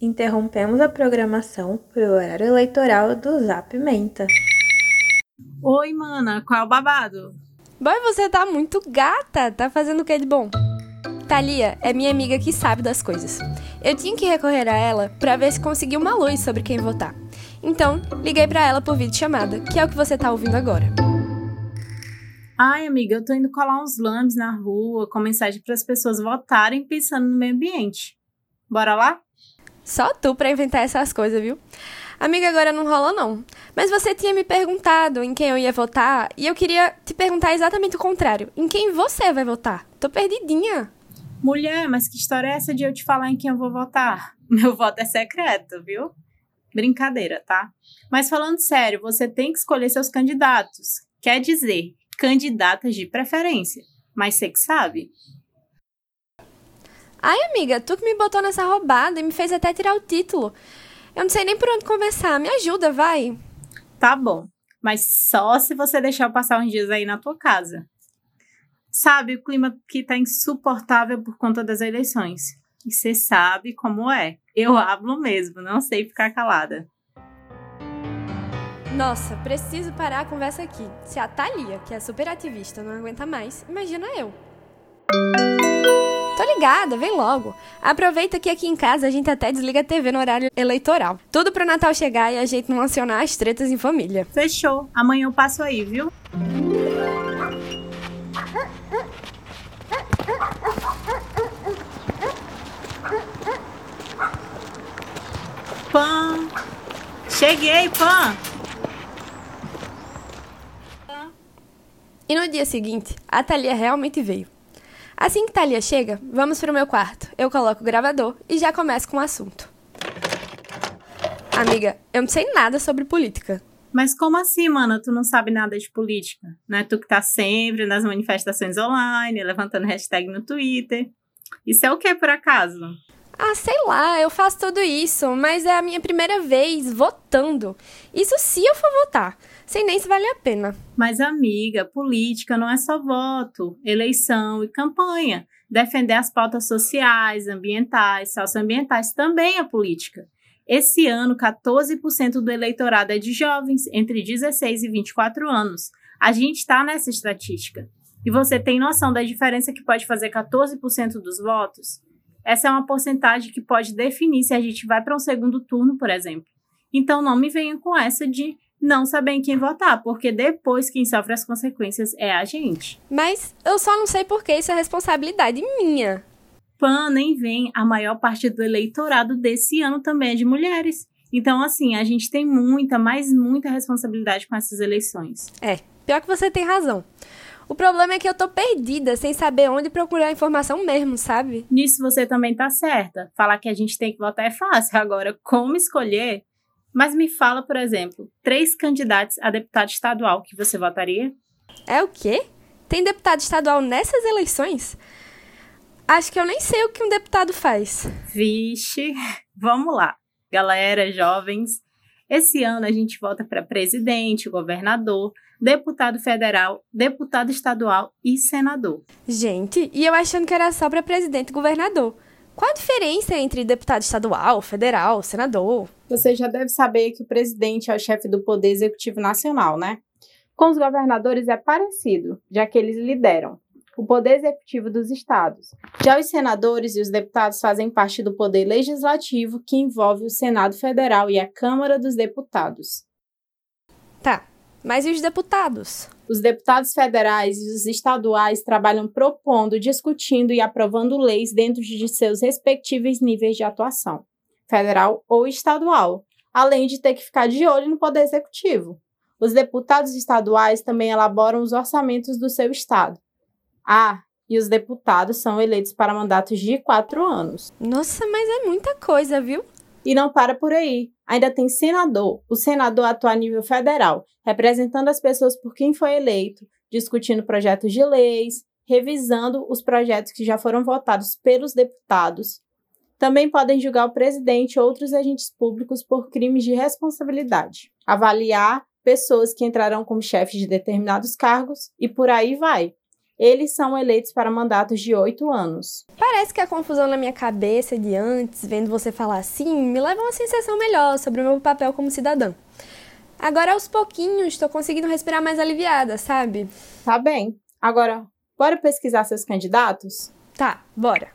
interrompemos a programação para o horário eleitoral do Zap Menta. Oi, mana, qual é o babado? Boy, você tá muito gata. Tá fazendo o que de bom? Thalia é minha amiga que sabe das coisas. Eu tinha que recorrer a ela para ver se conseguia uma luz sobre quem votar. Então, liguei para ela por vídeo chamada, que é o que você tá ouvindo agora. Ai, amiga, eu tô indo colar uns lambes na rua com mensagem para as pessoas votarem pensando no meio ambiente. Bora lá? Só tu pra inventar essas coisas, viu? Amiga, agora não rola não. Mas você tinha me perguntado em quem eu ia votar e eu queria te perguntar exatamente o contrário. Em quem você vai votar? Tô perdidinha. Mulher, mas que história é essa de eu te falar em quem eu vou votar? Meu voto é secreto, viu? Brincadeira, tá? Mas falando sério, você tem que escolher seus candidatos. Quer dizer, candidatas de preferência. Mas você que sabe. Ai, amiga, tu que me botou nessa roubada e me fez até tirar o título. Eu não sei nem por onde começar. Me ajuda, vai. Tá bom. Mas só se você deixar eu passar uns dias aí na tua casa. Sabe, o clima aqui tá insuportável por conta das eleições. E você sabe como é. Eu hablo mesmo, não sei ficar calada. Nossa, preciso parar a conversa aqui. Se a Thalia, que é super ativista, não aguenta mais, imagina eu. Tô ligada, vem logo. Aproveita que aqui em casa a gente até desliga a TV no horário eleitoral. Tudo pro Natal chegar e a gente não acionar as tretas em família. Fechou. Amanhã eu passo aí, viu? Pã! Cheguei, Pã! E no dia seguinte, a Thalia realmente veio. Assim que Thalia chega, vamos para o meu quarto. Eu coloco o gravador e já começo com o assunto. Amiga, eu não sei nada sobre política. Mas como assim, mana? Tu não sabe nada de política? Não é tu que tá sempre nas manifestações online, levantando hashtag no Twitter. Isso é o que, por acaso? Ah, sei lá, eu faço tudo isso, mas é a minha primeira vez votando. Isso se eu for votar sem nem se vale a pena. Mas, amiga, política não é só voto, eleição e campanha. Defender as pautas sociais, ambientais, socioambientais também é política. Esse ano, 14% do eleitorado é de jovens entre 16 e 24 anos. A gente está nessa estatística. E você tem noção da diferença que pode fazer 14% dos votos? Essa é uma porcentagem que pode definir se a gente vai para um segundo turno, por exemplo. Então não me venha com essa de não saber em quem votar, porque depois quem sofre as consequências é a gente. Mas eu só não sei por que isso é responsabilidade minha. Pan nem vem, a maior parte do eleitorado desse ano também é de mulheres. Então, assim, a gente tem muita, mas muita responsabilidade com essas eleições. É, pior que você tem razão. O problema é que eu tô perdida, sem saber onde procurar informação mesmo, sabe? Nisso você também tá certa. Falar que a gente tem que votar é fácil. Agora, como escolher mas me fala, por exemplo, três candidatos a deputado estadual que você votaria? É o quê? Tem deputado estadual nessas eleições? Acho que eu nem sei o que um deputado faz. Vixe, vamos lá. Galera, jovens, esse ano a gente vota para presidente, governador, deputado federal, deputado estadual e senador. Gente, e eu achando que era só para presidente e governador. Qual a diferença entre deputado estadual, federal, senador? Você já deve saber que o presidente é o chefe do Poder Executivo Nacional, né? Com os governadores é parecido, já que eles lideram o poder executivo dos estados. Já os senadores e os deputados fazem parte do poder legislativo, que envolve o Senado Federal e a Câmara dos Deputados. Tá, mas e os deputados? Os deputados federais e os estaduais trabalham propondo, discutindo e aprovando leis dentro de seus respectivos níveis de atuação, federal ou estadual, além de ter que ficar de olho no poder executivo. Os deputados estaduais também elaboram os orçamentos do seu estado. Ah, e os deputados são eleitos para mandatos de quatro anos. Nossa, mas é muita coisa, viu? E não para por aí. Ainda tem senador. O senador atua a nível federal, representando as pessoas por quem foi eleito, discutindo projetos de leis, revisando os projetos que já foram votados pelos deputados. Também podem julgar o presidente e outros agentes públicos por crimes de responsabilidade, avaliar pessoas que entrarão como chefes de determinados cargos e por aí vai. Eles são eleitos para mandatos de oito anos. Parece que a confusão na minha cabeça de antes, vendo você falar assim, me leva a uma sensação melhor sobre o meu papel como cidadã. Agora, aos pouquinhos, estou conseguindo respirar mais aliviada, sabe? Tá bem. Agora, bora pesquisar seus candidatos? Tá, bora.